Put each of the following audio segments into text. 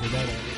Good night, Andy.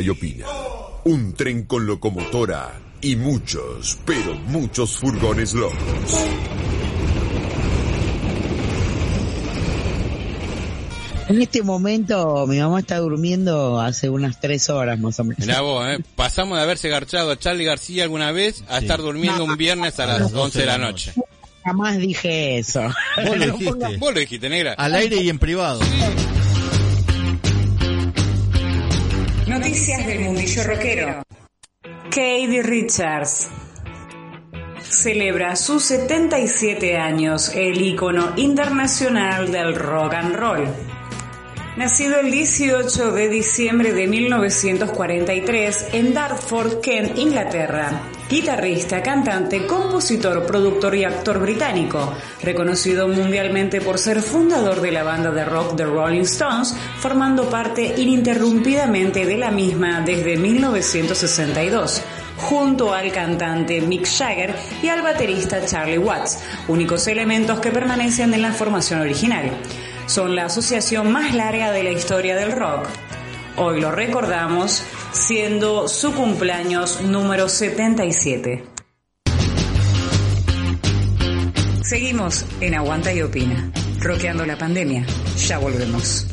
Y opina. Un tren con locomotora y muchos, pero muchos furgones locos. En este momento mi mamá está durmiendo hace unas tres horas más o menos. Mirá vos, ¿eh? pasamos de haberse garchado a Charlie García alguna vez a estar durmiendo un viernes a las 11 de la noche. Jamás dije eso. Vos lo No dijiste. pongas- Vos lo dijiste, negra. Al aire y en privado. Noticias del mundillo rockero. Katie Richards celebra sus 77 años, el ícono internacional del rock and roll. Nacido el 18 de diciembre de 1943 en Dartford, Kent, Inglaterra. Guitarrista, cantante, compositor, productor y actor británico. Reconocido mundialmente por ser fundador de la banda de rock The Rolling Stones, formando parte ininterrumpidamente de la misma desde 1962 junto al cantante Mick Jagger y al baterista Charlie Watts, únicos elementos que permanecen en la formación original. Son la asociación más larga de la historia del rock. Hoy lo recordamos siendo su cumpleaños número 77. Seguimos en Aguanta y Opina, roqueando la pandemia. Ya volvemos.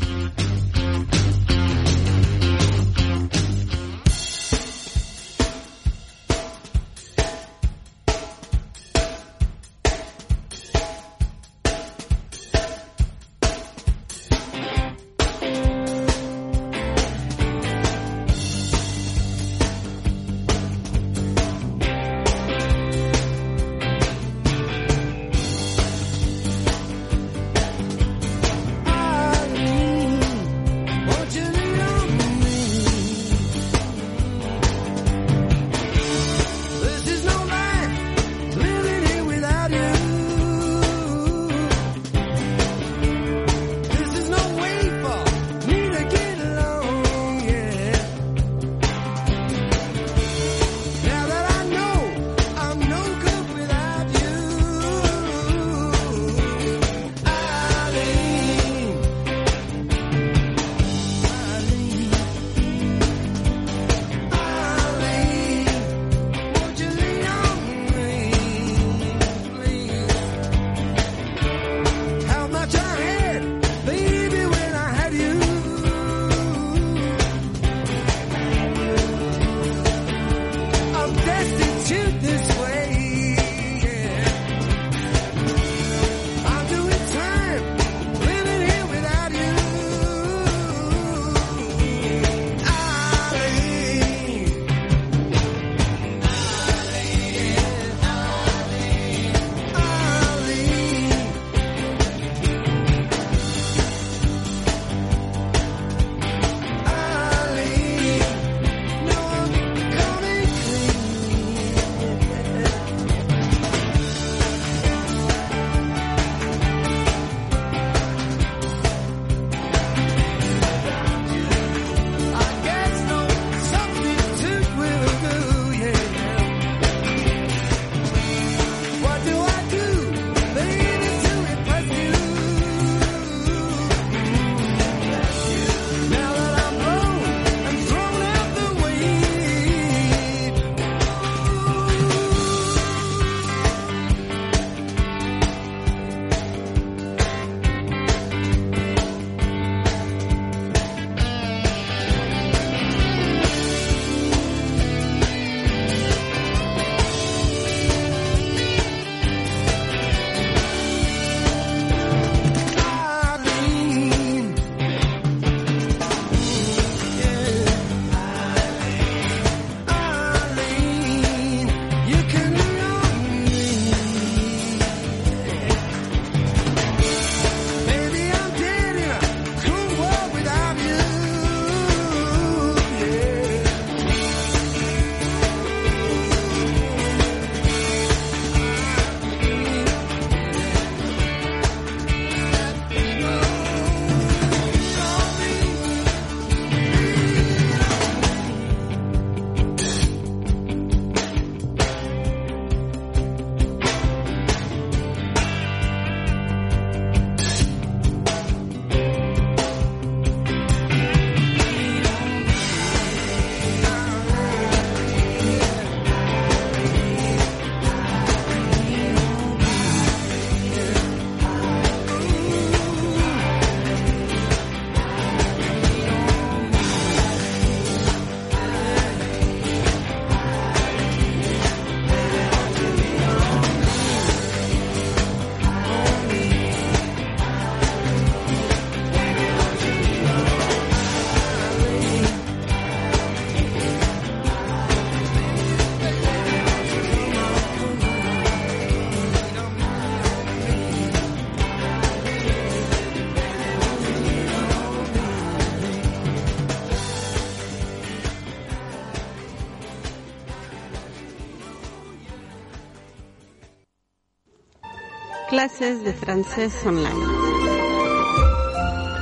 Clases de francés online.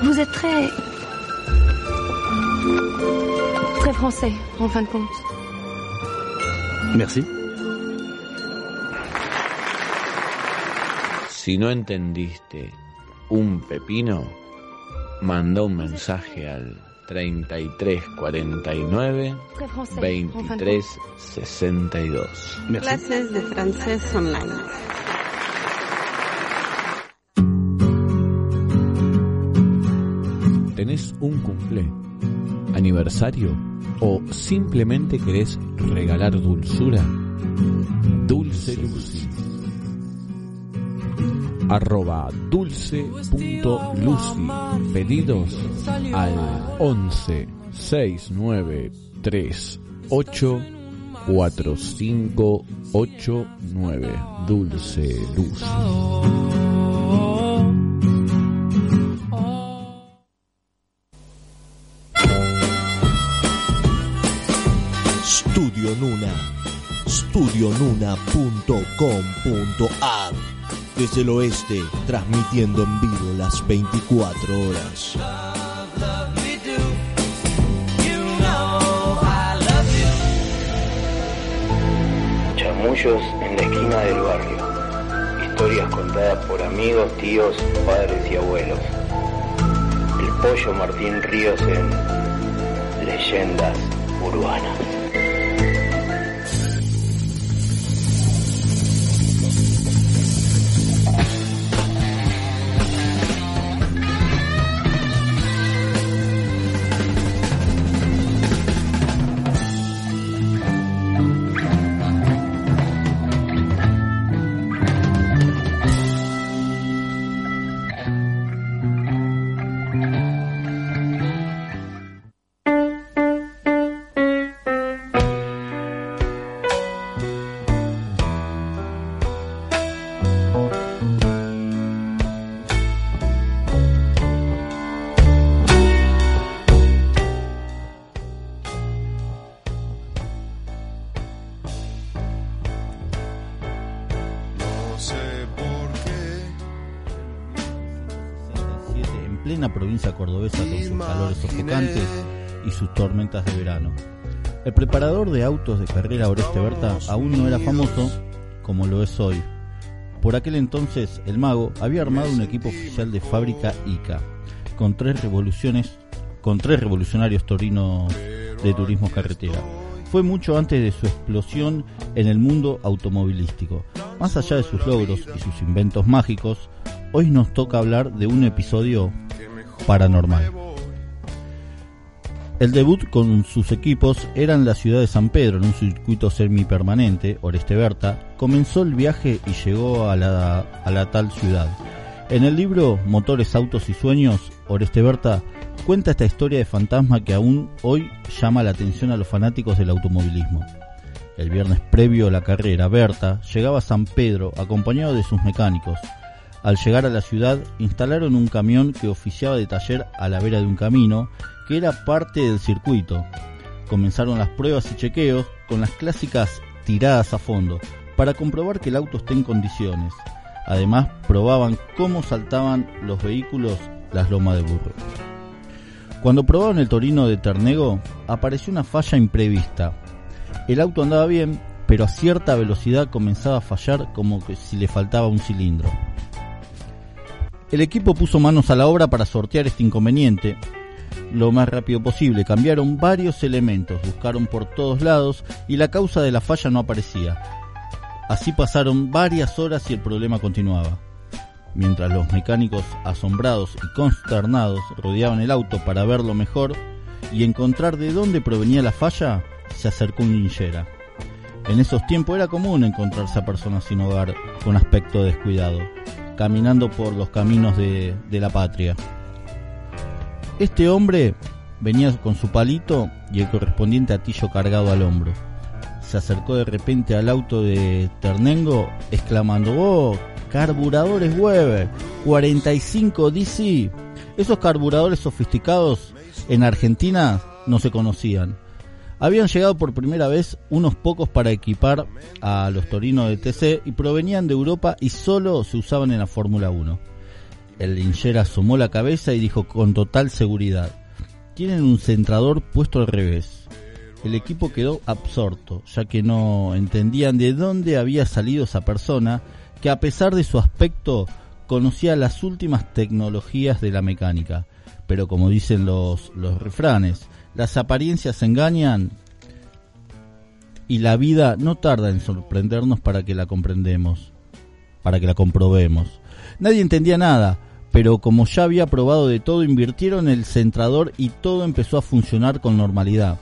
Vous êtes très... très français, en fin de compte. Merci. Si no entendiste un pepino, manda un mensaje al 3349 Très français, en fin de 23 62. Clases de francés online. Un cumple, aniversario o simplemente querés regalar dulzura? Dulce Lucy. Arroba dulce.lucy. Pedidos al 11 69 38 4589. Dulce Lucy. Desde el oeste, transmitiendo en vivo las 24 horas. Chamullos en la esquina del barrio. Historias contadas por amigos, tíos, padres y abuelos. El pollo Martín Ríos en Leyendas Urbanas. 67 en plena provincia cordobesa con sus calores sofocantes y sus tormentas de verano. El preparador de autos de carrera Oreste Berta aún no era famoso como lo es hoy. Por aquel entonces, el mago había armado un equipo oficial de fábrica ICA, con tres revoluciones, con tres revolucionarios torinos de turismo carretera. Fue mucho antes de su explosión en el mundo automovilístico. Más allá de sus logros y sus inventos mágicos, hoy nos toca hablar de un episodio paranormal. El debut con sus equipos era en la ciudad de San Pedro, en un circuito semipermanente, Oreste Berta. Comenzó el viaje y llegó a la, a la tal ciudad. En el libro Motores, Autos y Sueños, Oreste Berta cuenta esta historia de fantasma que aún hoy llama la atención a los fanáticos del automovilismo. El viernes previo a la carrera, Berta llegaba a San Pedro acompañado de sus mecánicos. Al llegar a la ciudad, instalaron un camión que oficiaba de taller a la vera de un camino, que era parte del circuito. Comenzaron las pruebas y chequeos con las clásicas tiradas a fondo, para comprobar que el auto esté en condiciones. Además, probaban cómo saltaban los vehículos las lomas de burro. Cuando probaron el Torino de Ternego, apareció una falla imprevista. El auto andaba bien, pero a cierta velocidad comenzaba a fallar como que si le faltaba un cilindro. El equipo puso manos a la obra para sortear este inconveniente. Lo más rápido posible, cambiaron varios elementos, buscaron por todos lados y la causa de la falla no aparecía. Así pasaron varias horas y el problema continuaba. Mientras los mecánicos asombrados y consternados rodeaban el auto para verlo mejor y encontrar de dónde provenía la falla, se acercó un linchera. En esos tiempos era común encontrarse a personas sin hogar con aspecto descuidado, caminando por los caminos de, la patria. Este hombre venía con su palito y el correspondiente atillo cargado al hombro. Se acercó de repente al auto de Ternengo exclamando, ¡Oh, carburadores Weber, 45 DC! Esos carburadores sofisticados en Argentina no se conocían. Habían llegado por primera vez unos pocos para equipar a los Torinos de TC y provenían de Europa y solo se usaban en la Fórmula 1. El Linger asomó la cabeza y dijo con total seguridad, tienen un centrador puesto al revés. El equipo quedó absorto, ya que no entendían de dónde había salido esa persona que a pesar de su aspecto conocía las últimas tecnologías de la mecánica. Pero como dicen los, los refranes, las apariencias engañan y la vida no tarda en sorprendernos para que la comprendemos, para que la comprobemos. Nadie entendía nada, pero como ya había probado de todo, invirtieron el centrador y todo empezó a funcionar con normalidad.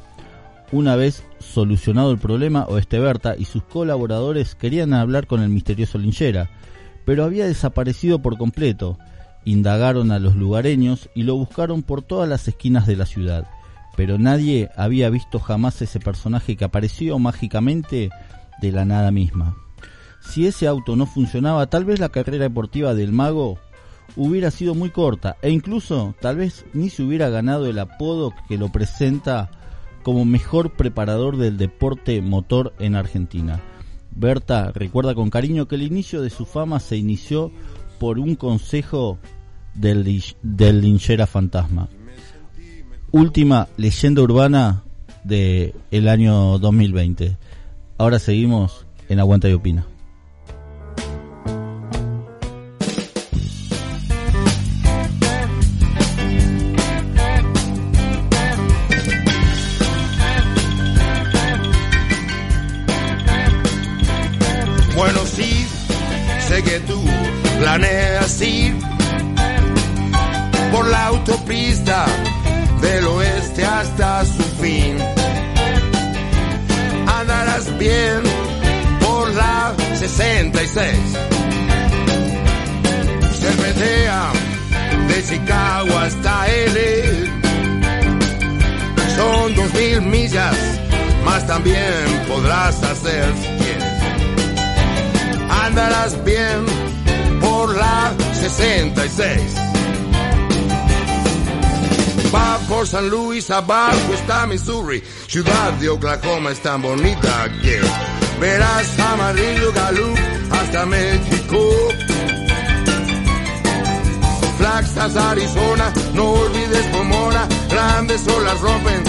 Una vez solucionado el problema, Oesteberta y sus colaboradores querían hablar con el misterioso Linchera, pero había desaparecido por completo. Indagaron a los lugareños y lo buscaron por todas las esquinas de la ciudad, pero nadie había visto jamás ese personaje que apareció mágicamente de la nada misma. Si ese auto no funcionaba, tal vez la carrera deportiva del mago hubiera sido muy corta e incluso tal vez ni se hubiera ganado el apodo que lo presenta como mejor preparador del deporte motor en Argentina. Berta recuerda con cariño que el inicio de su fama se inició por un consejo del, del linchera fantasma. Última leyenda urbana de el año 2020. Ahora seguimos en Aguanta y Opina. San Luis, abajo está Missouri, ciudad de Oklahoma es tan bonita que verás amarillo Galú hasta México. Flagstaff, Arizona, no olvides Pomona, grandes olas rompen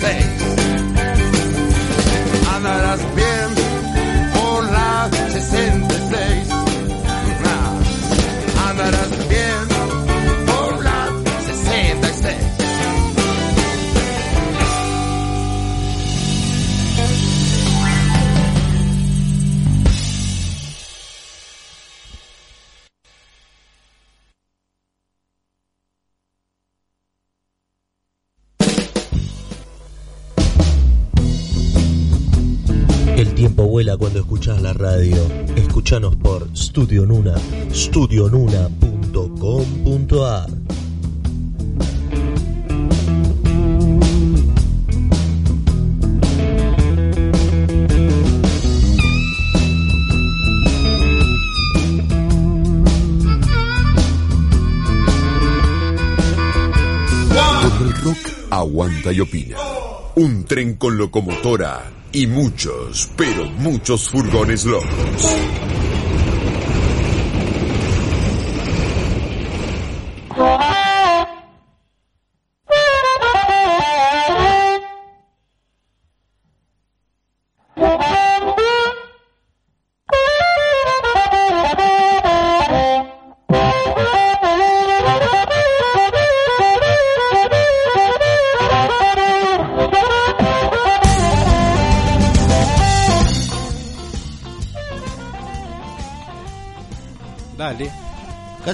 66. Andarás bien abuela cuando escuchás la radio. Escuchanos por Studio Nuna, studionuna.com.ar. Rock aguanta y opina. Un tren con locomotora y muchos, pero muchos furgones locos.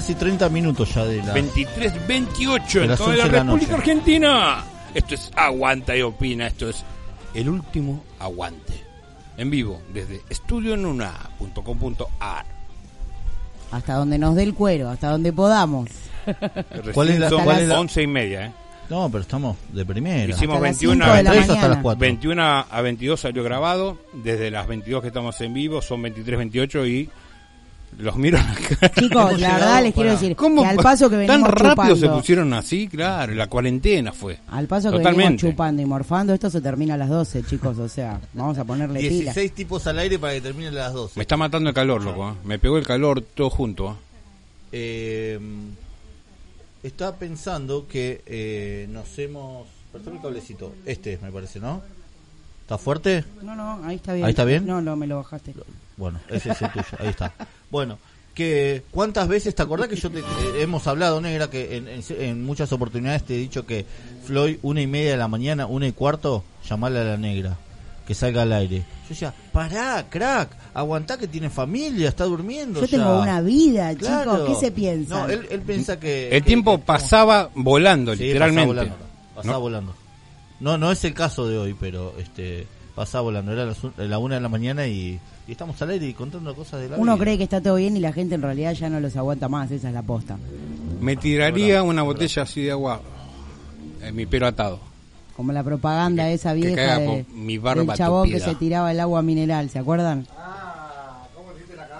Casi 30 minutos ya de la... 23, 28 de en toda 11 la República noche. Argentina. Esto es Aguanta y Opina. Esto es el último aguante. En vivo desde estudionuna.com.ar. Hasta donde nos dé el cuero, hasta donde podamos. ¿Cuál es la- Son cuál es la- 11 y media, ¿eh? No, pero estamos de primera. Hicimos Hasta las 21 cinco a de la 22 mañana. hasta las 4. 21 a 22 salió grabado. Desde las 22 que estamos en vivo son 23, 28 y los miro a la cara. Chicos, la verdad les quiero decir ¿Cómo que al pa- paso que venimos Tan rápido chupando, se pusieron así, claro. La cuarentena fue. al paso que Totalmente. venimos chupando y morfando, esto se termina a las 12, chicos, o sea, vamos a ponerle pila. 16 tipos al aire para que terminen las 12. Me está matando el calor, loco. ¿eh? Me pegó el calor todo junto. ¿eh? Eh, estaba pensando que eh, nos hemos... Perdón el cablecito. Este me parece, ¿no? ¿Está fuerte? No, no, ahí está bien. ¿Ahí está bien? No, no, me lo bajaste. Bueno, ese es el tuyo, ahí está. Bueno, que ¿cuántas veces te acordás que yo te eh, hemos hablado, negra, que en, en- en muchas oportunidades te he dicho que Floyd, una y media de la mañana, una y cuarto, llamarle a la negra, que salga al aire. Yo decía, pará, crack, aguantá que tiene familia, está durmiendo. Yo ya". tengo una vida, Claro. chicos, ¿qué se piensa? No, él, él piensa que... El que- tiempo que- pasaba volando, Sí, literalmente. Pasaba volando. pasaba ¿No? volando. No, no es el caso de hoy, pero este pasaba volando. Era las un- la una de la mañana y, y estamos al aire y contando cosas de la Uno vida. cree que está todo bien y la gente en realidad ya no los aguanta más, esa es la posta. Me tiraría una botella así de agua en mi pelo atado. Como la propaganda esa que vieja caiga de, por mi barba del chabón que tupida. se tiraba el agua mineral, ¿se acuerdan?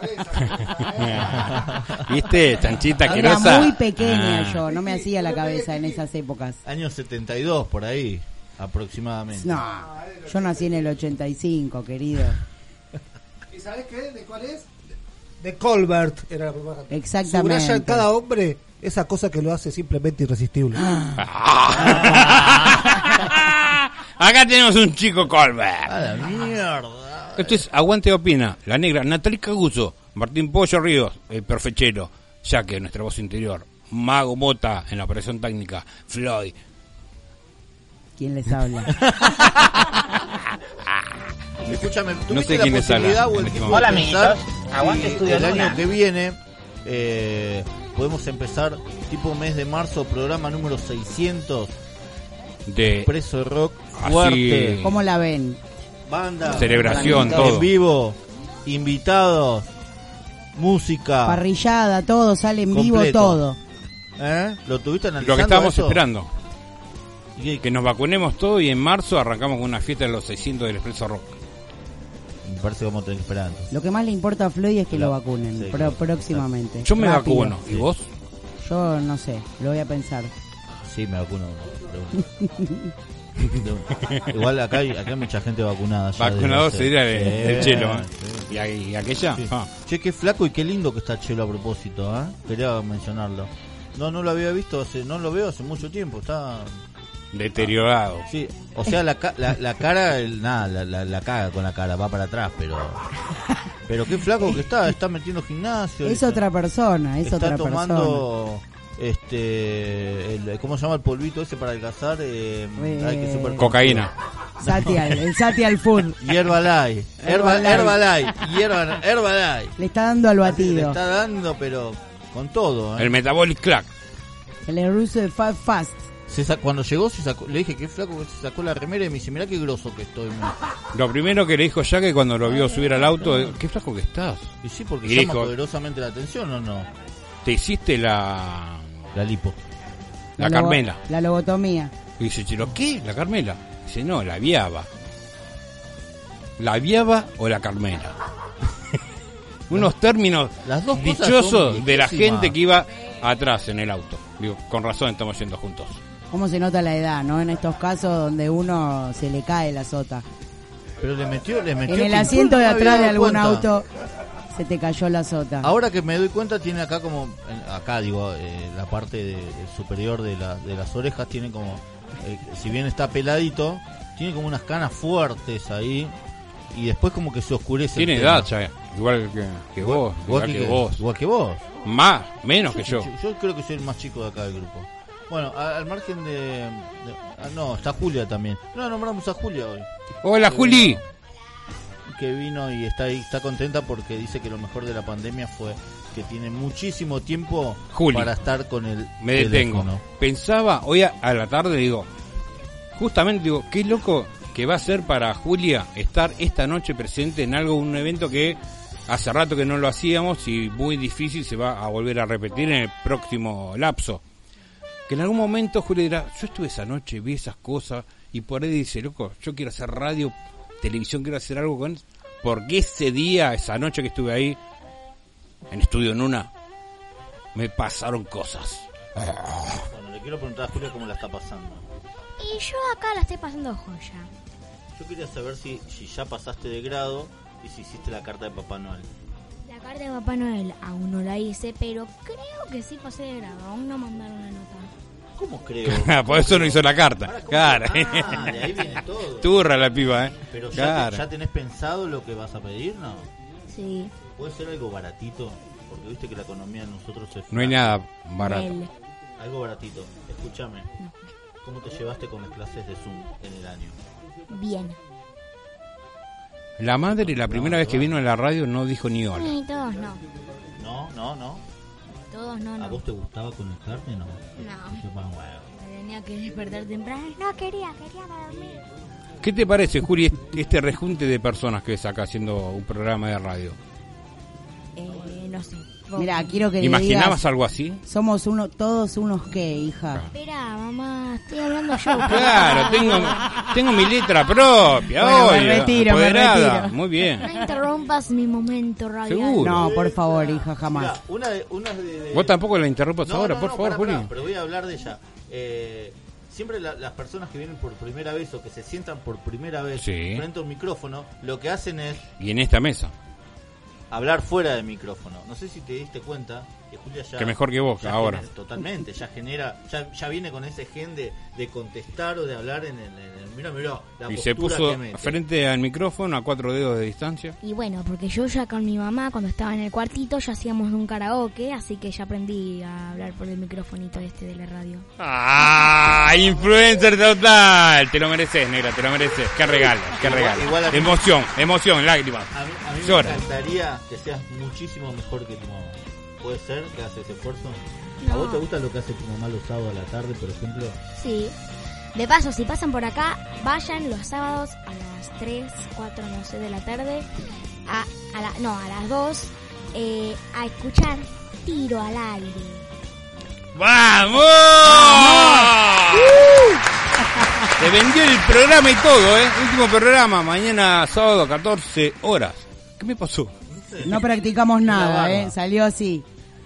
¿Viste? Chanchita Era asquerosa. muy pequeña Ah. yo, no me hacía la cabeza en esas épocas. Años 72, por ahí, aproximadamente. No, yo nací en el 85, querido. ¿Y sabes qué? ¿De cuál es? De Colbert era la propaganda. Exactamente. Subraya en cada hombre esa cosa que lo hace simplemente irresistible. Acá tenemos un chico Colbert. A la mierda. Esto es Aguante Opina, La Negra, Natalie Caguso, Martín Pollo Ríos, el perfechero, ya que nuestra voz interior, Mago Mota en la operación técnica, Floyd. ¿Quién les habla? Escúchame, No ¿tuviste sé la quiénes posibilidad o el en este Hola, pensar amiguitos. Aguante si Estudio El año que viene eh, podemos empezar tipo mes de marzo, programa número 600 De Preso Rock Así- fuerte. ¿Cómo la ven? Banda. Celebración, en todo. vivo, invitados, música. Parrillada, todo, sale en vivo, todo. ¿Eh? ¿Lo tuviste analizando Lo que estábamos eso? esperando. Que nos vacunemos todo y en marzo arrancamos con una fiesta de los 600 del Expreso Rock. Me parece que vamos a tener esperando. Lo que más le importa a Floyd es que Claro, lo vacunen sí, pro- claro. próximamente. Yo me Rápido. vacuno. ¿Y vos? Yo no sé, lo voy a pensar. Sí, me vacuno. Igual acá hay, acá hay mucha gente vacunada. Vacunado sería el, Sí, el chelo. ¿eh? sí. ¿Y, y aquella? Sí. Ah. Che, qué flaco y qué lindo que está Chelo a propósito, ¿eh? Quería mencionarlo. No, no lo había visto, hace, no lo veo hace mucho tiempo, está... Deteriorado. Sí, o sea, la, ca- la, la cara, el, nada, la, la, la caga con la cara, va para atrás, pero... Pero qué flaco que está, está metiendo gimnasio. Es está- otra persona, es está otra tomando... Este, el, ¿cómo se llama el polvito ese para adelgazar? Eh, Eh, ay, qué super- Cocaína. Satial, el Satial Food. Herbalife, Herba- Herbalife. Herbalife, Hierba- Herbalife. Le está dando al Le batido. está dando, pero con todo. ¿eh? El Metabolic Clack. El ruso de Fast Fast. Se cuando llegó, se sacó, le dije que flaco que se sacó la remera y me dice, mirá qué grosso que estoy. Lo primero que le dijo ya que cuando lo vio subir al auto, qué flaco que estás. Y sí, porque Y llama dijo, poderosamente la atención o no. te hiciste la... La lipo. La Carmela. La lobotomía. Y dice, Chelo, ¿qué? ¿La Carmela? Dice, no, la viaba. ¿La viaba o la Carmela? Unos términos Las dos dichosos de la gente que iba atrás en el auto. Digo, con razón estamos yendo juntos. ¿Cómo se nota la edad, no? En estos casos donde uno se le cae la sota. Pero le metió, le metió. En el asiento de atrás de algún cuenta. auto se te cayó la sota. Ahora que me doy cuenta, tiene acá como. en- Acá, digo, eh, la parte de- de superior de, la- de las orejas tiene como. eh, si bien está peladito, tiene como unas canas fuertes ahí. Y después como que se oscurece. Tiene edad ya, igual que, que vos, igual que, vos. Igual que vos. Más, menos que yo. Yo creo que soy el más chico de acá del grupo. Bueno, al margen de, de- ah, no, está Julia también. No, nombramos a Julia hoy. Hola, Eh, Juli. Que vino y está ahí, está contenta porque dice que lo mejor de la pandemia fue que tiene muchísimo tiempo Juli. para estar con el Me detengo. teléfono. Pensaba hoy a, a la tarde, digo, justamente digo, qué loco que va a ser para Julia estar esta noche presente en algo, un evento que hace rato que no lo hacíamos y muy difícil se va a volver a repetir en el próximo lapso. Que en algún momento Julia dirá, yo estuve esa noche, vi esas cosas y por ahí dice, loco, yo quiero hacer radio, televisión, quiero hacer algo con porque ese día, esa noche que estuve ahí, en Estudio Nuna, me pasaron cosas. Bueno, le quiero preguntar a Julia cómo la está pasando. Y yo acá la estoy pasando joya. Yo quería saber si, si ya pasaste de grado y si hiciste la carta de Papá Noel. La carta de Papá Noel aún no la hice, pero creo que sí pasé de grado. Aún no mandaron la nota. ¿Cómo creo? Por eso no hizo la carta. Claro. Ah, de ahí viene todo. Turra la piba, ¿eh? Pero ya, Claro. te- ya tenés pensado lo que vas a pedir, ¿no? Sí. ¿Puede ser algo baratito? Porque viste que la economía de nosotros es... No hay nada barato. Mel. Algo baratito. Escúchame. ¿Cómo te llevaste con las clases de Zoom en el año? Bien. La madre, la primera vez que vino a la radio, no dijo ni hola. Y todos no. No, no, no. Todos no, ¿A vos te gustaba conectarte? No. No. Yo, bueno, tenía que despertar temprano. No quería, quería para dormir. ¿Qué te parece, Juli, este rejunte de personas que ves acá haciendo un programa de radio? Eh. Mira, quiero que le ¿Imaginabas digas, algo así? Somos uno, todos unos qué, hija. Espera, mamá, estoy hablando yo. Claro, tengo, tengo mi letra propia. Bueno, me obvio, retiro, me retiro. Muy bien. No interrumpas mi momento radial. Seguro. No, por favor, hija, jamás. Mira, una de, una de, de- Vos tampoco la interrumpas No, ahora, no, por no, favor, pará, Juli. pero voy a hablar de ella. Eh, siempre la- las personas que vienen por primera vez o que se sientan por primera vez Sí. frente a un micrófono, lo que hacen es Y en esta mesa. Hablar fuera del micrófono. No sé si te diste cuenta que Julia ya... Que mejor que vos, ya ahora. genera- totalmente, ya genera, ya, ya viene con ese gen de, de contestar o de hablar en el... en el- mira, mira, la Y se postura puso que mete. frente al micrófono a cuatro dedos de distancia. Y bueno, porque yo ya con mi mamá, cuando estaba en el cuartito, ya hacíamos un karaoke, así que ya aprendí a hablar por el microfonito este de la radio. ¡Ah! ¡Influencer total! Te lo mereces, negra, te lo mereces. ¡Qué regalo, qué regalo! igual emoción, emoción, lágrimas. A mí, a mí me encantaría que seas muchísimo mejor que tu mamá. ¿Puede ser que haces ese esfuerzo? ¿A vos te gusta lo que hace tu mamá los sábados a la tarde, por ejemplo? Sí. De paso, si pasan por acá, vayan los sábados a las 3, 4, no sé, de la tarde, a, a la, no, a las 2, eh, a escuchar Tiro al aire. ¡Vamos! Te vendió el programa y todo, ¿eh? Último programa, mañana sábado 14 horas. ¿Qué me pasó? No practicamos nada. ¿eh? Salió así.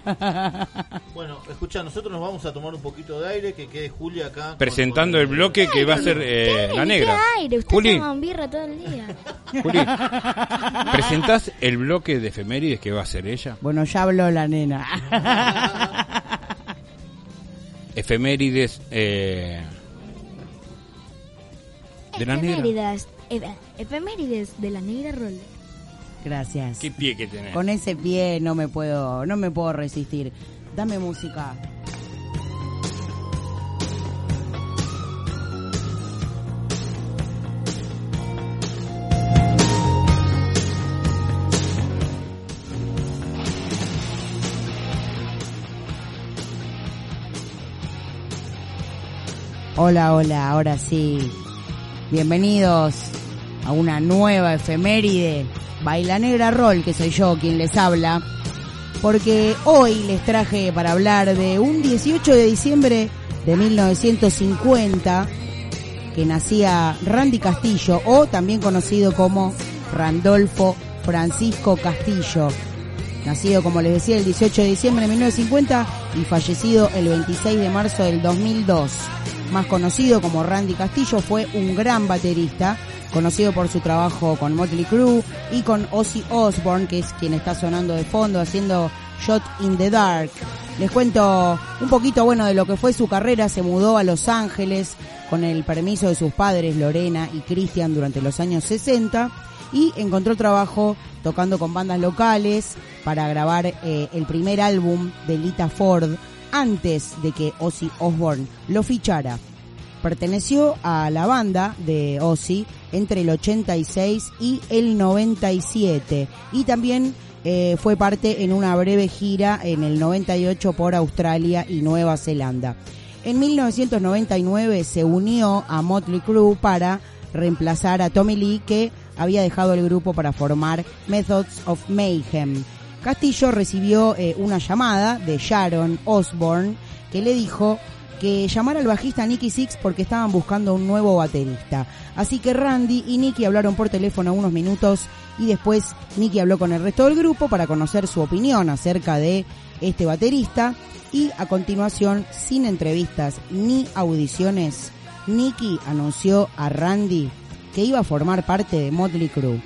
Bueno, escucha, nosotros nos vamos a tomar un poquito de aire, que quede Julia acá. Presentando con el bloque que va a ser eh, la negra. ¿Qué aire? Usted Juli, toma birra todo el día. Juli, ¿presentás el bloque de efemérides que va a ser ella? Bueno, ya habló la nena. Efemérides eh, de la negra. Efemérides, efe- efemérides de la negra roll. Gracias. ¿Qué pie que tenés? Con ese pie no me puedo, no me puedo resistir. Dame música. Hola, hola, ahora sí. Bienvenidos a una nueva efeméride. Baila Negra Roll, que soy yo quien les habla. Porque hoy les traje para hablar de un 18 de diciembre de 1950 que nacía Randy Castillo o también conocido como Randolfo Francisco Castillo. Nacido, como les decía, el 18 de diciembre de 1950 y fallecido el 26 de marzo del 2002. más conocido como Randy Castillo, fue un gran baterista, conocido por su trabajo con Motley Crue y con Ozzy Osbourne, que es quien está sonando de fondo haciendo Shot in the Dark. Les cuento un poquito, bueno, de lo que fue su carrera. Se mudó a Los Ángeles con el permiso de sus padres, Lorena y Christian, durante los años 60 y encontró trabajo tocando con bandas locales para grabar eh, el primer álbum de Lita Ford antes de que Ozzy Osbourne lo fichara. Perteneció a la banda de Ozzy entre el 86 y el 97 y también eh, fue parte en una breve gira en el 98 por Australia y Nueva Zelanda. En 1999 se unió a Motley Crue para reemplazar a Tommy Lee que había dejado el grupo para formar Methods of Mayhem. Castillo recibió eh, una llamada de Sharon Osbourne que le dijo que llamara al bajista Nicky Six porque estaban buscando un nuevo baterista. Así que Randy y Nicky hablaron por teléfono unos minutos y después Nicky habló con el resto del grupo para conocer su opinión acerca de este baterista y a continuación, sin entrevistas ni audiciones, Nicky anunció a Randy que iba a formar parte de Motley Crue.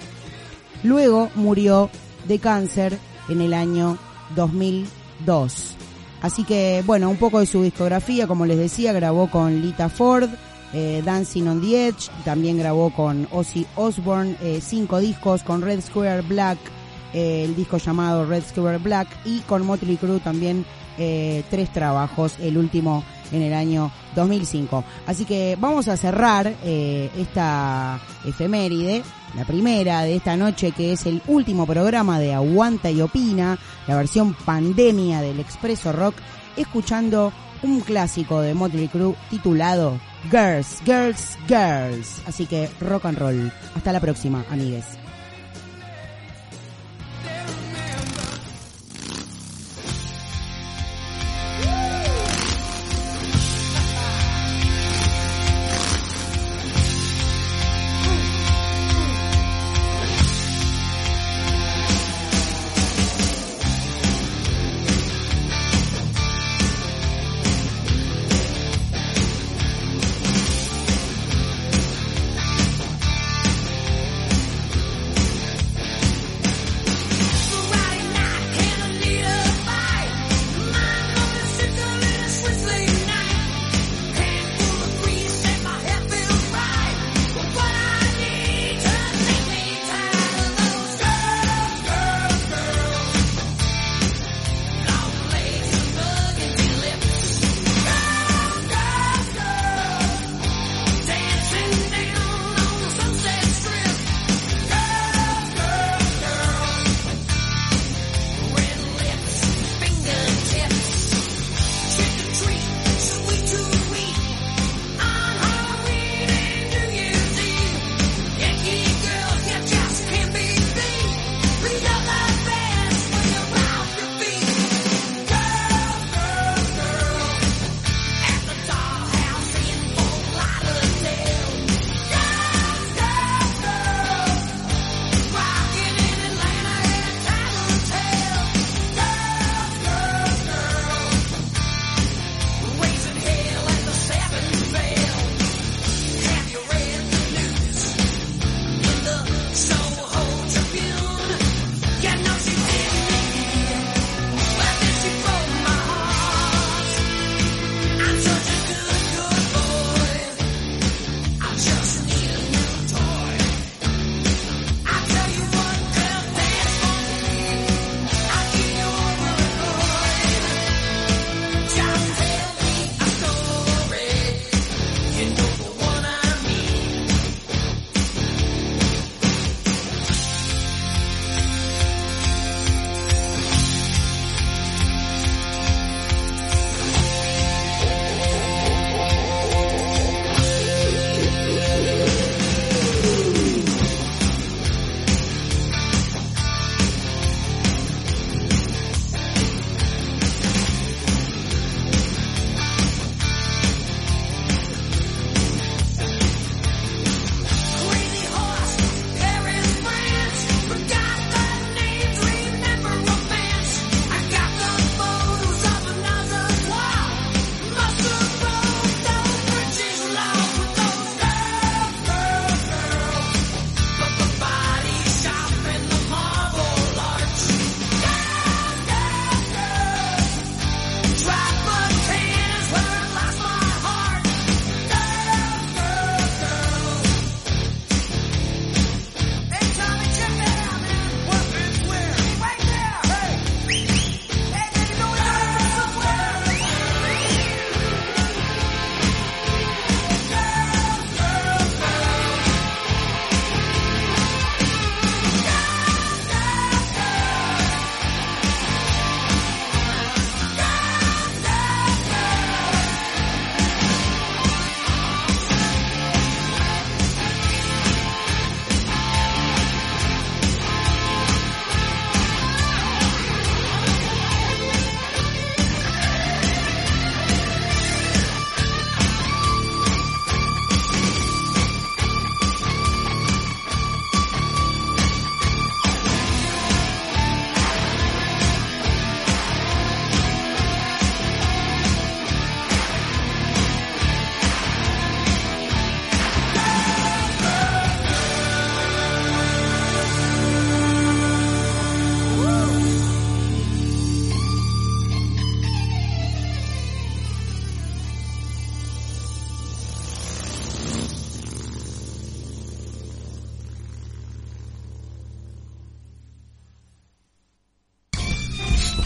Luego murió de cáncer en el año 2002. Así que, bueno, un poco de su discografía, como les decía, grabó con Lita Ford, eh, Dancing on the Edge, también grabó con Ozzy Osbourne, eh, cinco discos, con Red Square Black, eh, el disco llamado Red Square Black, y con Motley Crue también tres trabajos, el último en el año 2005. Así que vamos a cerrar esta efeméride, la primera de esta noche, que es el último programa de Aguanta y Opina, la versión pandemia del Expreso Rock, escuchando un clásico de Motley Crue titulado Girls, Girls, Girls. Así que rock and roll. Hasta la próxima, amigues.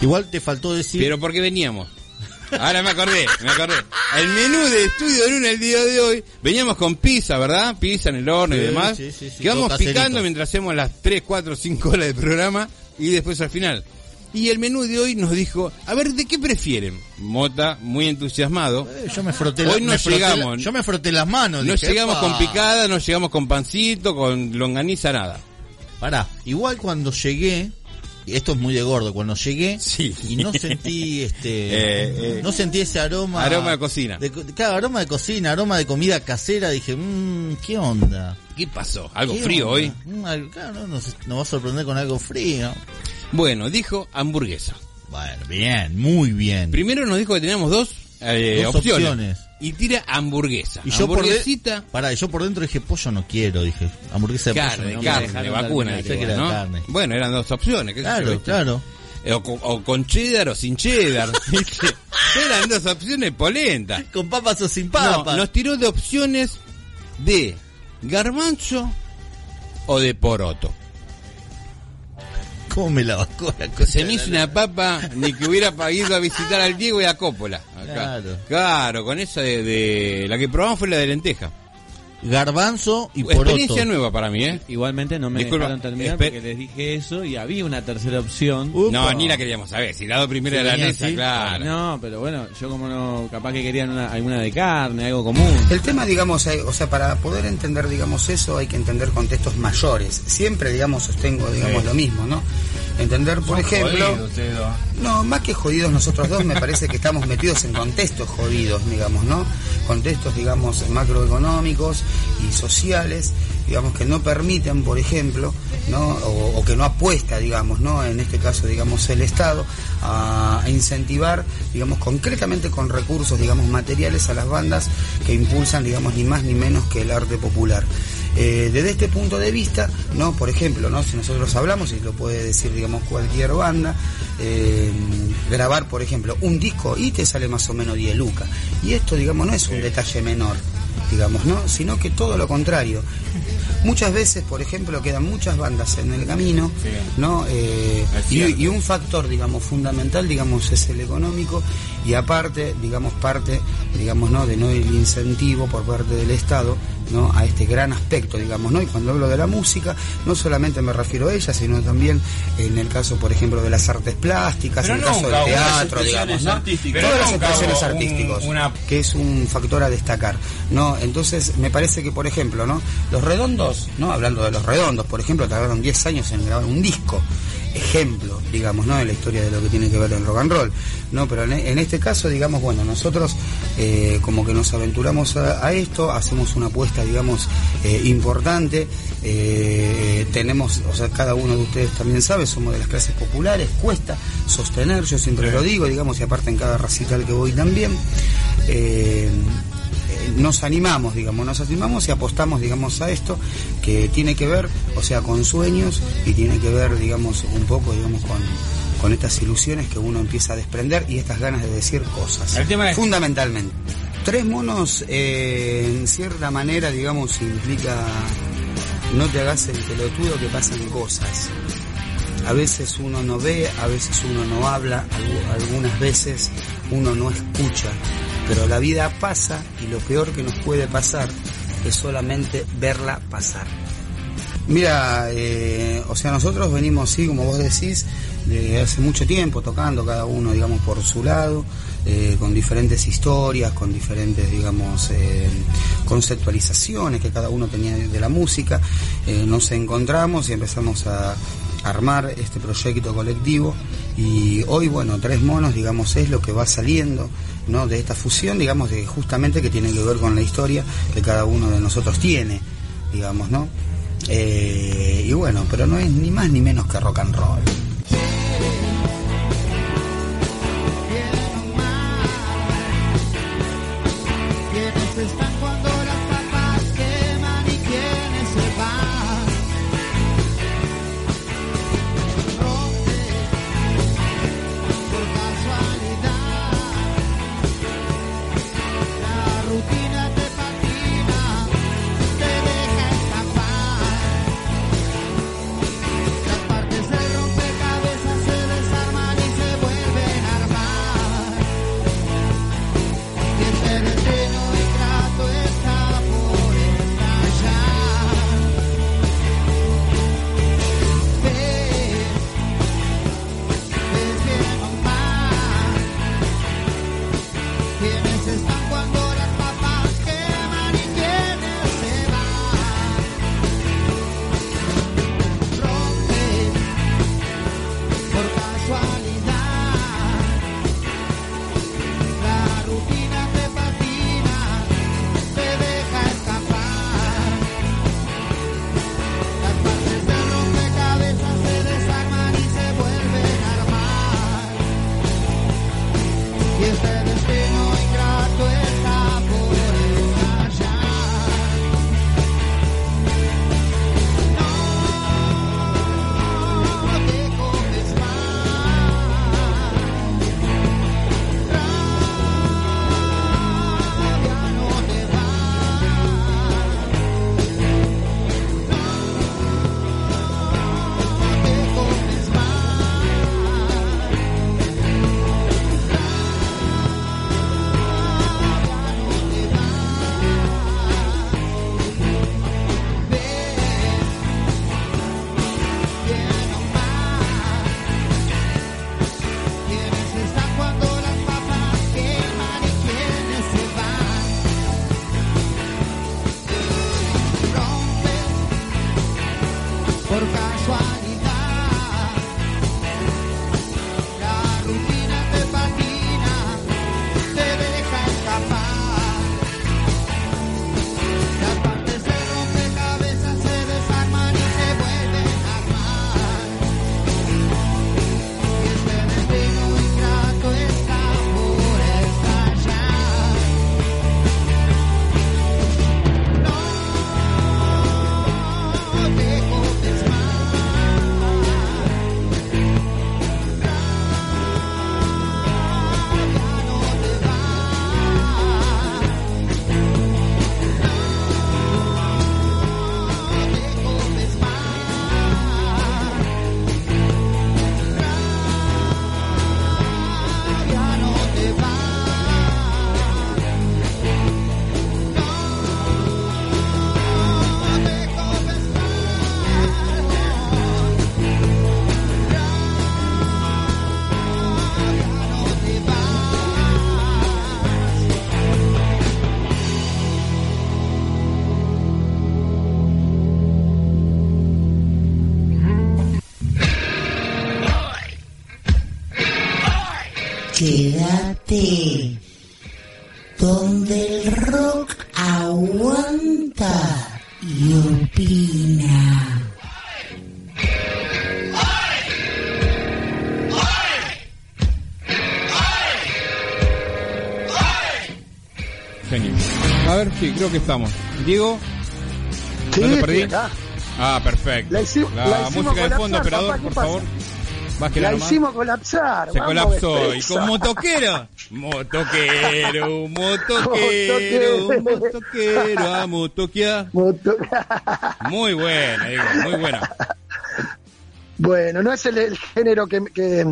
Igual te faltó decir. Pero porque veníamos. Ahora me acordé, me acordé. El menú de estudio de luna el día de hoy, veníamos con pizza, ¿verdad? Pizza en el horno y demás. sí, sí, sí, que vamos picando mientras hacemos las 3, 4, 5 horas de programa y después al final. Y el menú de hoy nos dijo, a ver, ¿de qué prefieren? Mota, muy entusiasmado. Eh, yo me froté la- Hoy froté la- llegamos. yo me froté las manos. No llegamos con picada, no llegamos con pancito, con longaniza, nada. Pará, igual cuando llegué, esto es muy de gordo, cuando llegué y no sentí este Eh, eh. no sentí ese aroma Aroma de cocina. de claro, aroma de cocina, aroma de comida casera, dije, mmm, ¿qué onda? ¿Qué pasó? ¿Algo ¿Qué frío onda? hoy? Mm, claro, no, nos, nos va a sorprender con algo frío. Bueno, dijo hamburguesa. Bueno, bien, muy bien. Primero nos dijo que teníamos dos, eh, Dos opciones. opciones. Y tira hamburguesa. Y yo por, de- pará, yo por dentro dije, pollo no quiero, dije, hamburguesa de carne, pollo. no carne, vacuna. Bueno, eran dos opciones. qué sé yo, Claro, claro. Eh, O con, o con cheddar o sin cheddar. ¿viste? eran dos opciones polentas. Con papas o sin No, papas. nos tiró de opciones de garbanzo o de poroto. ¿Cómo me la bajó la cosa? Se me hizo una papa ni que hubiera ido a visitar al Diego y a Coppola. Acá. Claro. Claro, con esa de, de- La que probamos fue la de lenteja. Garbanzo y poroto. Experiencia nueva para mí, ¿eh? Igualmente no me Disculpa, dejaron terminar porque les dije eso y había una tercera opción. No, ni la queríamos saber. Si la dos primera Sí, de la mesa, así. claro. No, pero bueno, yo como no, capaz que querían una, alguna de carne, algo común. El tema, digamos, hay- o sea, para poder entender, digamos, eso hay que entender contextos mayores. Siempre, digamos, sostengo, digamos, Sí. lo mismo, ¿no? Entender, por ejemplo, no, más que jodidos nosotros dos, me parece que estamos metidos en contextos jodidos, digamos, ¿no? Contextos, digamos, macroeconómicos y sociales, digamos, que no permiten, por ejemplo, ¿no? O, o que no apuesta, digamos, ¿no? En este caso, digamos, el Estado a, a incentivar, digamos, concretamente con recursos, digamos, materiales a las bandas que impulsan, digamos, ni más ni menos que el arte popular. Eh, desde este punto de vista, no, por ejemplo, no, si nosotros hablamos y lo puede decir, digamos, cualquier banda, eh, grabar, por ejemplo, un disco y te sale más o menos 10 lucas. Y esto, digamos, no es un detalle menor, digamos, ¿no? Sino que todo lo contrario. Muchas veces, por ejemplo, quedan muchas bandas en el camino, ¿no? Eh, y, y un factor, digamos, fundamental, digamos, es el económico y aparte, digamos, parte, digamos, ¿no? De no el incentivo por parte del Estado, ¿no? A este gran aspecto, digamos, ¿no? Y cuando hablo de la música, no solamente me refiero a ella, sino también en el caso, por ejemplo, de las artes plásticas, Pero en el caso del teatro, digamos, ¿no? artísticas. Todas las expresiones un- una- que es un factor a destacar, ¿no? Entonces, me parece que, por ejemplo, ¿no? Los redondos, ¿no? Hablando de los redondos, por ejemplo, tardaron 10 años en grabar un disco, ejemplo, digamos, ¿no? En la historia de lo que tiene que ver el rock and roll, ¿no? Pero en, en este caso, digamos, bueno, nosotros eh, como que nos aventuramos a, a esto, hacemos una apuesta, digamos, eh, importante, eh, tenemos, o sea, cada uno de ustedes también sabe, somos de las clases populares, cuesta sostener, yo siempre lo digo, digamos, y aparte en cada recital que voy también. Nos animamos, digamos, nos animamos y apostamos, digamos, a esto que tiene que ver, o sea, con sueños y tiene que ver, digamos, un poco, digamos, con, con estas ilusiones que uno empieza a desprender y estas ganas de decir cosas. El tema es- Fundamentalmente. Tres monos, eh, en cierta manera, digamos, implica no te hagas el pelotudo que pasan cosas. A veces uno no ve, a veces uno no habla, algu- algunas veces uno no escucha, pero la vida pasa y lo peor que nos puede pasar es solamente verla pasar. Mira, eh, o sea, nosotros venimos, sí, como vos decís, de hace mucho tiempo tocando cada uno, digamos, por su lado, eh, con diferentes historias, con diferentes, digamos, eh, conceptualizaciones que cada uno tenía de la música. Nos encontramos y empezamos a armar este proyecto colectivo y hoy, bueno, Tres Monos, digamos, es lo que va saliendo, ¿no? De esta fusión, digamos, de justamente que tiene que ver con la historia que cada uno de nosotros tiene, digamos, ¿no? Eh, y bueno, pero no es ni más ni menos que rock and roll. ¿Quiénes están cuando creo que estamos. Diego, Sí, ¿no te perdí? acá. Ah, perfecto. La La, la música de fondo, operador, papá, ¿qué por pasa? favor. La nomás. hicimos colapsar. Se colapsó. Y con motoquero. Motoquero, motoquero, Motoquero. a motoquear. Muy buena, Diego, muy buena. Bueno, no es el, el género que, que-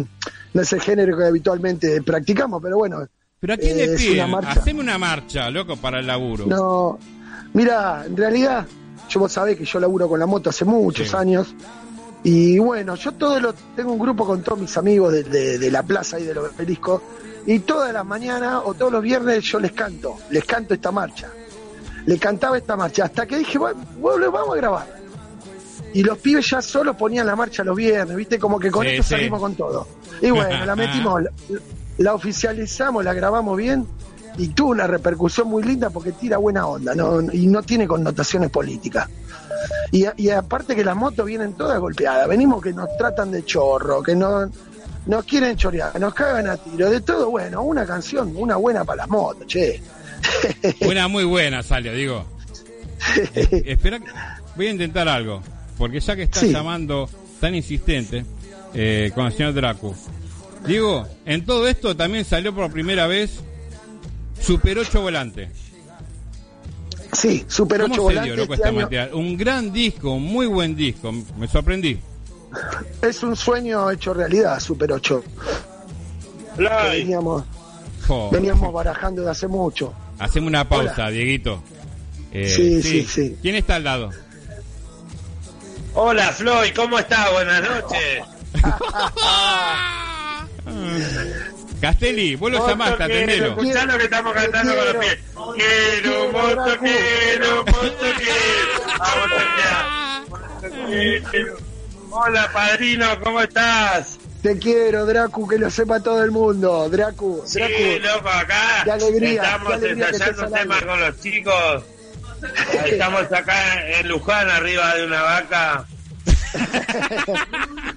no es el género que habitualmente practicamos, pero bueno. Pero a quién eh, le piden? una. Haceme una marcha, loco, para el laburo. No, mira, en realidad, yo vos sabés que yo laburo con la moto hace muchos Sí. años. Y bueno, yo todo lo tengo un grupo con todos mis amigos de, de- de la plaza y del obelisco. Y todas las mañanas o todos los viernes yo les canto, les canto esta marcha. Le cantaba esta marcha hasta que dije, bueno, bueno, vamos a grabar. Y los pibes ya solo ponían la marcha los viernes, ¿viste? Como que con Sí, esto sí. salimos con todo. Y bueno, la metimos, la, oficializamos, la grabamos bien y tuvo una repercusión muy linda porque tira buena onda ¿no? y no tiene connotaciones políticas. Y, y aparte que las motos vienen todas golpeadas, venimos que nos tratan de chorro, que no, nos quieren chorear, nos cagan a tiro, de todo, bueno, una canción, una buena para las motos, che. Buena, muy buena salió, digo. Eh, espera, que- voy a intentar algo. Porque ya que estás Sí. llamando tan insistente eh, con el señor Draco. Digo, en todo esto también salió por primera vez Super 8 Volante. Sí, Super ¿Cómo 8 se volante dio, loco, este año? Un gran disco, un muy buen disco. Me sorprendí. es un sueño hecho realidad, Super 8. Que veníamos, Jo, veníamos barajando de hace mucho. Hacemos una pausa, Dieguito. Eh, Sí, sí, sí. ¿Quién está al lado? Hola Floyd, ¿cómo estás? Buenas noches. Castelli, vos lo llamaste, atendelo. Escuchá lo que estamos cantando con los pies. Quiero moto, quiero moto, quiero. Vamos a motoquear. Hola padrino, ¿cómo estás? Te quiero, Dracu, que lo sepa todo el mundo. Dracu, Sí, Dracu. loco, acá Qué alegría, estamos qué alegría ensayando estés un al tema aire. con los chicos. Estamos acá en Luján, arriba de una vaca.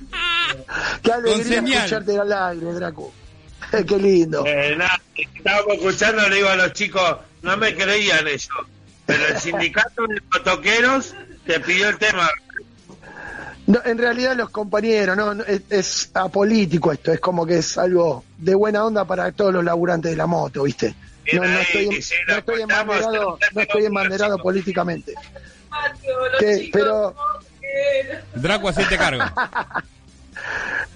Qué alegría escucharte al aire, Dracu. Qué lindo. Eh, nada, estábamos escuchando, le digo a los chicos, no me creían eso, pero el sindicato de motoqueros te pidió el tema. No, en realidad los compañeros, no, no, es, es apolítico esto, es como que es algo de buena onda para todos los laburantes de la moto, ¿viste? No, no estoy, en- no estoy embanderado, no estoy embanderado políticamente. Que- pero Draco, hacete cargo.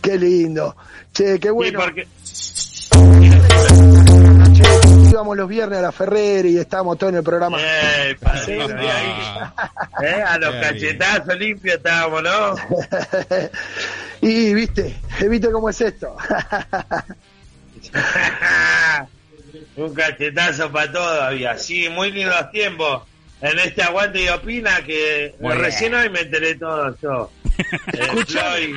Qué lindo. Che, qué bueno. porque- Íbamos los viernes a la Ferrer y estábamos todos en el programa. Eh, padrino, ahí, eh, a los cachetazos limpios estábamos, ¿no? y viste, viste cómo es esto. Un cachetazo para todo había. Sí, muy lindos tiempos. En este aguante y opina que recién hoy me enteré todo yo. Floyd,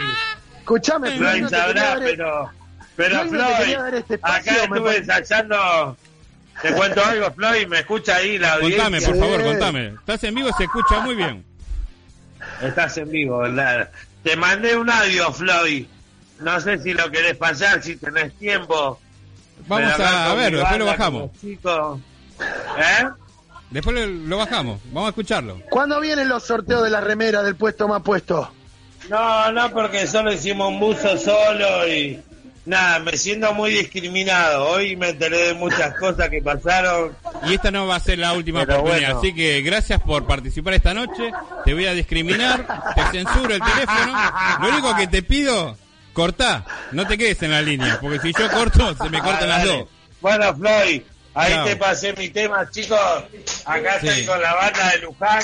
Escuchame, Floyd Floyd, no sabrá, dar- pero, pero Floyd, no este espacio, acá me estuve parece. ensayando. Te cuento algo, Floyd, me escucha ahí la audiencia. Contame, por favor, contame. Estás en vivo, se escucha muy bien. Estás en vivo, ¿verdad? Te mandé un audio, Floyd. No sé si lo querés pasar, si tenés tiempo. Vamos a, a ver, después lo bajamos. ¿Eh? Después lo, lo bajamos. Vamos a escucharlo. ¿Cuándo vienen los sorteos de la remera del puesto más puesto? No, no, porque solo hicimos un buzo solo y nada, me siento muy discriminado. Hoy me enteré de muchas cosas que pasaron. Y esta no va a ser la última Pero oportunidad. bueno. Así que gracias por participar esta noche. Te voy a discriminar, te censuro el teléfono. Lo único que te pido, cortá. No te quedes en la línea. Porque si yo corto, se me cortan las Dale. dos. Bueno, Floyd, ahí te pasé mi tema, chicos. Acá Sí. estoy con la banda de Luján.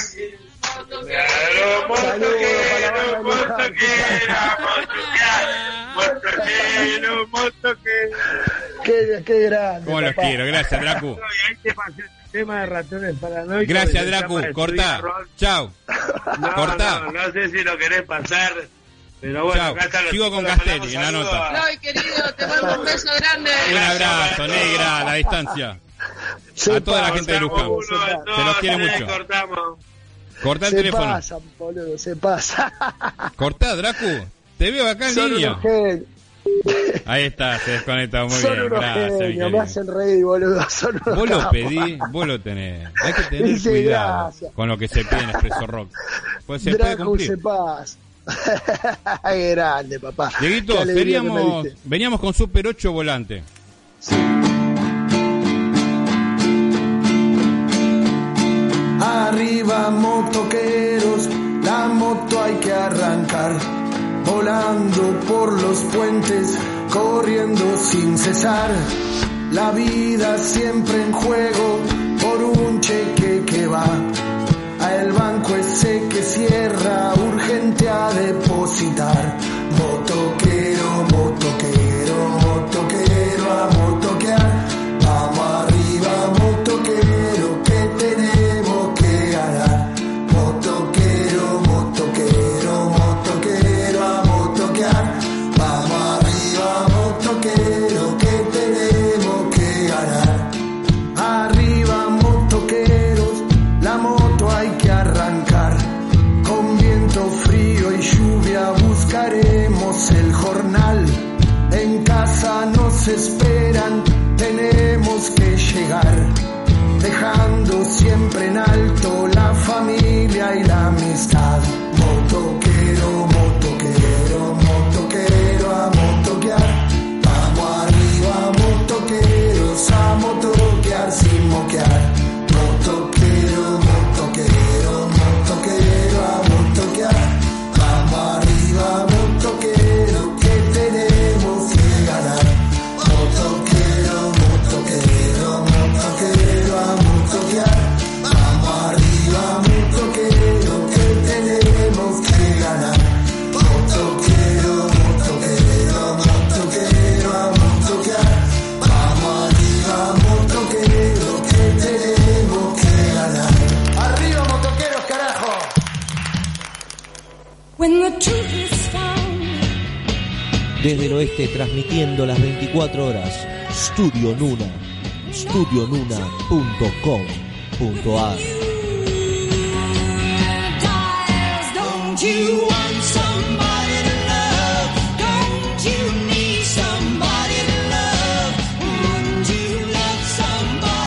Claro, motoquero, motoquero, motoquero, motoquero. Qué, qué grande. Como los quiero. Gracias, Dracu. Tema de ratones paranoicos. Gracias, Dracu. Cortá. Chao. No, Cortá. no, no sé si lo querés pasar. Pero bueno, Chao. acá Sigo con Castelli en la nota. a- Floyd, querido, te mando un beso grande. Un abrazo, negra, a la distancia. A toda la gente de Luján. Se los quiere mucho. Cortá el se teléfono. pasa, boludo, se pasa. Cortá, Dracu. Te veo acá en Son línea. Ahí está, se desconecta muy Son bien. unos Gracias, genios, me hacen reír, boludo. Son unos Vos lo pedí, vos lo tenés. Hay que tener Dice, cuidado gracias. con lo que se pide en Expreso Rock. Pues se puede Dracu se cumplir. pasa. Grande, papá. Dieguito, veníamos, veníamos con Super 8 volante. Arriba motoqueros, la moto hay que arrancar, volando por los puentes, corriendo sin cesar. La vida siempre en juego por un cheque que va a el banco ese que cierra, urgente a depositar. Motoquero, StudioNuna.com.ar